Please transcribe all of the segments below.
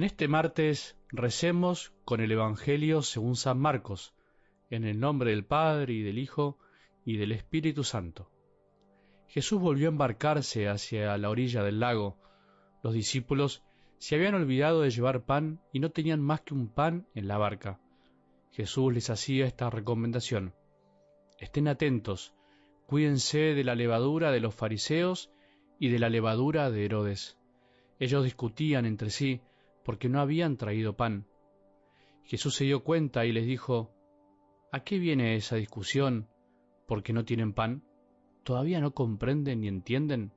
En este martes recemos con el Evangelio según San Marcos, en el nombre del Padre y del Hijo y del Espíritu Santo. Jesús volvió a embarcarse hacia la orilla del lago. Los discípulos se habían olvidado de llevar pan y no tenían más que un pan en la barca. Jesús les hacía esta recomendación. Estén atentos, cuídense de la levadura de los fariseos y de la levadura de Herodes. Ellos discutían entre sí porque no habían traído pan. Jesús se dio cuenta y les dijo, ¿A qué viene esa discusión porque no tienen pan? ¿Todavía no comprenden ni entienden?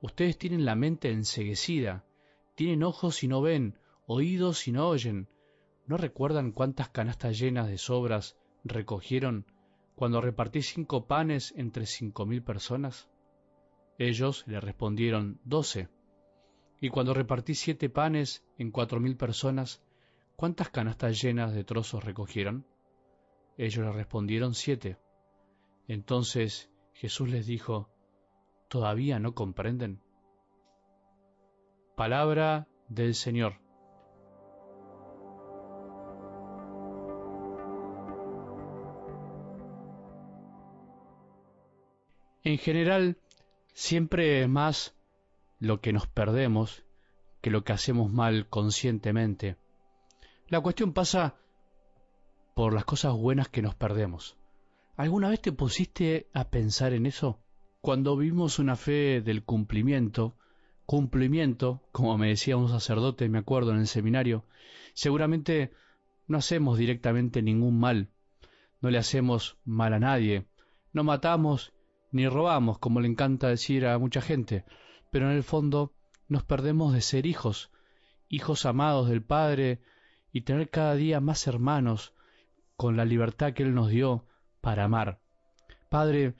Ustedes tienen la mente enseguecida, tienen ojos y no ven, oídos y no oyen. ¿No recuerdan cuántas canastas llenas de sobras recogieron cuando repartí cinco panes entre cinco mil personas? Ellos le respondieron doce. Y cuando repartí siete panes en cuatro mil personas, ¿cuántas canastas llenas de trozos recogieron? Ellos le respondieron siete. Entonces Jesús les dijo, ¿todavía no comprenden? Palabra del Señor. En general, siempre es más lo que nos perdemos que lo que hacemos mal conscientemente. La cuestión pasa por las cosas buenas que nos perdemos. ¿Alguna vez te pusiste a pensar en eso? Cuando vivimos una fe del cumplimiento, cumplimiento, como me decía un sacerdote, me acuerdo en el seminario, seguramente no hacemos directamente ningún mal, no le hacemos mal a nadie, no matamos ni robamos, como le encanta decir a mucha gente, pero en el fondo nos perdemos de ser hijos, hijos amados del Padre, y tener cada día más hermanos, con la libertad que Él nos dio para amar. Padre,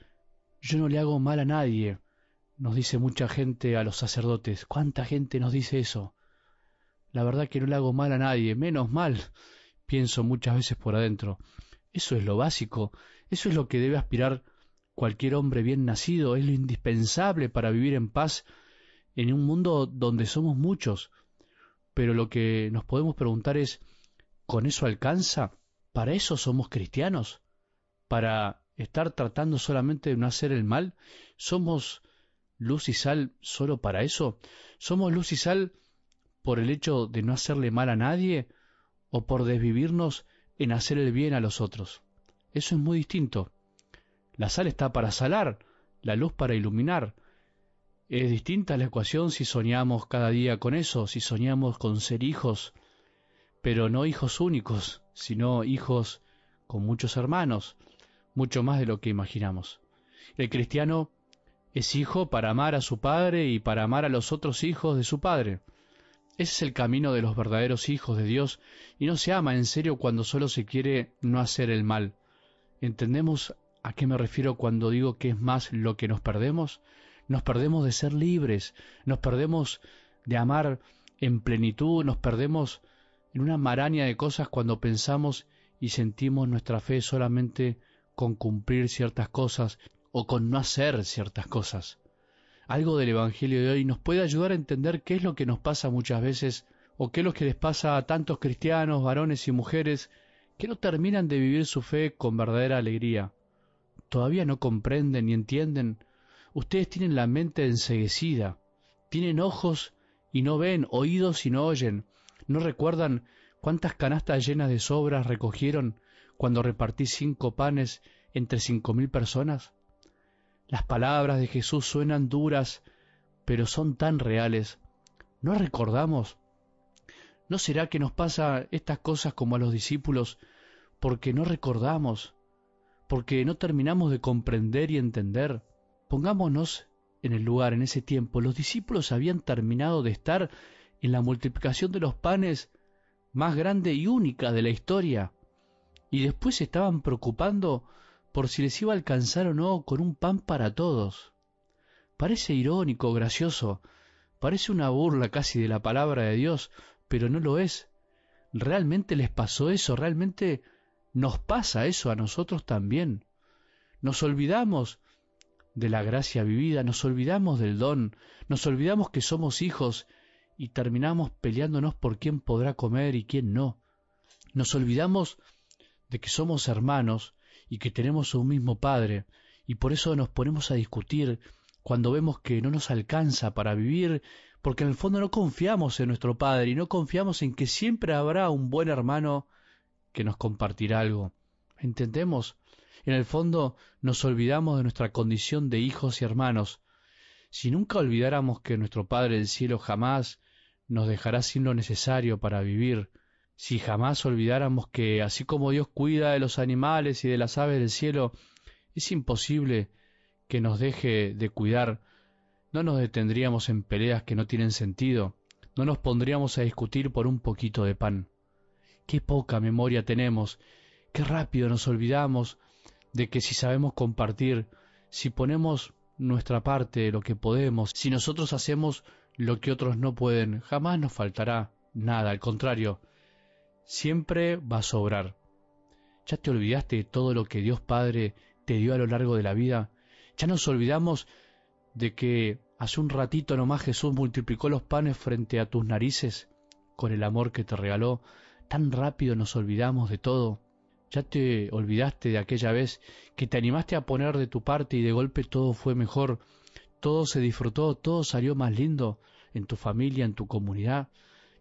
yo no le hago mal a nadie, nos dice mucha gente a los sacerdotes. ¿Cuánta gente nos dice eso? La verdad que no le hago mal a nadie, menos mal, pienso muchas veces por adentro. Eso es lo básico, eso es lo que debe aspirar cualquier hombre bien nacido, es lo indispensable para vivir en paz en un mundo donde somos muchos. Pero lo que nos podemos preguntar es, ¿con eso alcanza? ¿Para eso somos cristianos? ¿Para estar tratando solamente de no hacer el mal? ¿Somos luz y sal solo para eso? ¿Somos luz y sal por el hecho de no hacerle mal a nadie o por desvivirnos en hacer el bien a los otros? Eso es muy distinto. La sal está para salar, la luz para iluminar, es distinta la ecuación si soñamos cada día con eso, si soñamos con ser hijos, pero no hijos únicos, sino hijos con muchos hermanos, mucho más de lo que imaginamos. El cristiano es hijo para amar a su padre y para amar a los otros hijos de su padre. Ese es el camino de los verdaderos hijos de Dios y no se ama en serio cuando solo se quiere no hacer el mal. ¿Entendemos a qué me refiero cuando digo que es más lo que nos perdemos? Nos perdemos de ser libres, nos perdemos de amar en plenitud, nos perdemos en una maraña de cosas cuando pensamos y sentimos nuestra fe solamente con cumplir ciertas cosas o con no hacer ciertas cosas. Algo del Evangelio de hoy nos puede ayudar a entender qué es lo que nos pasa muchas veces o qué es lo que les pasa a tantos cristianos, varones y mujeres que no terminan de vivir su fe con verdadera alegría. Todavía no comprenden ni entienden Ustedes tienen la mente enseguecida, tienen ojos y no ven, oídos y no oyen. ¿No recuerdan cuántas canastas llenas de sobras recogieron cuando repartí cinco panes entre cinco mil personas? Las palabras de Jesús suenan duras, pero son tan reales. ¿No recordamos? ¿No será que nos pasa estas cosas como a los discípulos porque no recordamos, porque no terminamos de comprender y entender? Pongámonos en el lugar, en ese tiempo. Los discípulos habían terminado de estar en la multiplicación de los panes más grande y única de la historia, y después se estaban preocupando por si les iba a alcanzar o no con un pan para todos. Parece irónico, gracioso, parece una burla casi de la palabra de Dios, pero no lo es. Realmente les pasó eso, realmente nos pasa eso a nosotros también. Nos olvidamos de la gracia vivida, nos olvidamos del don, nos olvidamos que somos hijos y terminamos peleándonos por quién podrá comer y quién no. Nos olvidamos de que somos hermanos y que tenemos un mismo Padre, y por eso nos ponemos a discutir cuando vemos que no nos alcanza para vivir, porque en el fondo no confiamos en nuestro Padre y no confiamos en que siempre habrá un buen hermano que nos compartirá algo. ¿Entendemos? En el fondo nos olvidamos de nuestra condición de hijos y hermanos. Si nunca olvidáramos que nuestro Padre del cielo jamás nos dejará sin lo necesario para vivir, si jamás olvidáramos que, así como Dios cuida de los animales y de las aves del cielo, es imposible que nos deje de cuidar, no nos detendríamos en peleas que no tienen sentido, no nos pondríamos a discutir por un poquito de pan. Qué poca memoria tenemos, qué rápido nos olvidamos de que si sabemos compartir, si ponemos nuestra parte lo que podemos, si nosotros hacemos lo que otros no pueden, jamás nos faltará nada, al contrario, siempre va a sobrar. ¿Ya te olvidaste de todo lo que Dios Padre te dio a lo largo de la vida? ¿Ya nos olvidamos de que hace un ratito nomás Jesús multiplicó los panes frente a tus narices con el amor que te regaló? Tan rápido nos olvidamos de todo. ¿Ya te olvidaste de aquella vez que te animaste a poner de tu parte y de golpe todo fue mejor? Todo se disfrutó, todo salió más lindo en tu familia, en tu comunidad.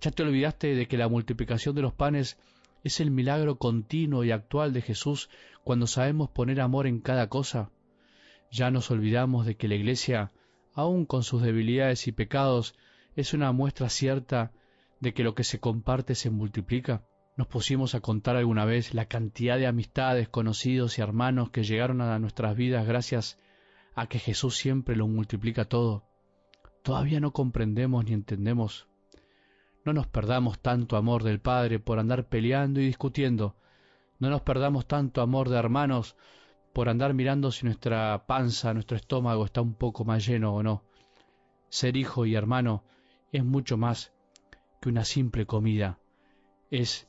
¿Ya te olvidaste de que la multiplicación de los panes es el milagro continuo y actual de Jesús cuando sabemos poner amor en cada cosa? Ya nos olvidamos de que la Iglesia, aun con sus debilidades y pecados, es una muestra cierta de que lo que se comparte se multiplica. Nos pusimos a contar alguna vez la cantidad de amistades, conocidos y hermanos que llegaron a nuestras vidas gracias a que Jesús siempre lo multiplica todo. Todavía no comprendemos ni entendemos. No nos perdamos tanto amor del Padre por andar peleando y discutiendo. No nos perdamos tanto amor de hermanos por andar mirando si nuestra panza, nuestro estómago está un poco más lleno o no. Ser hijo y hermano es mucho más que una simple comida. Es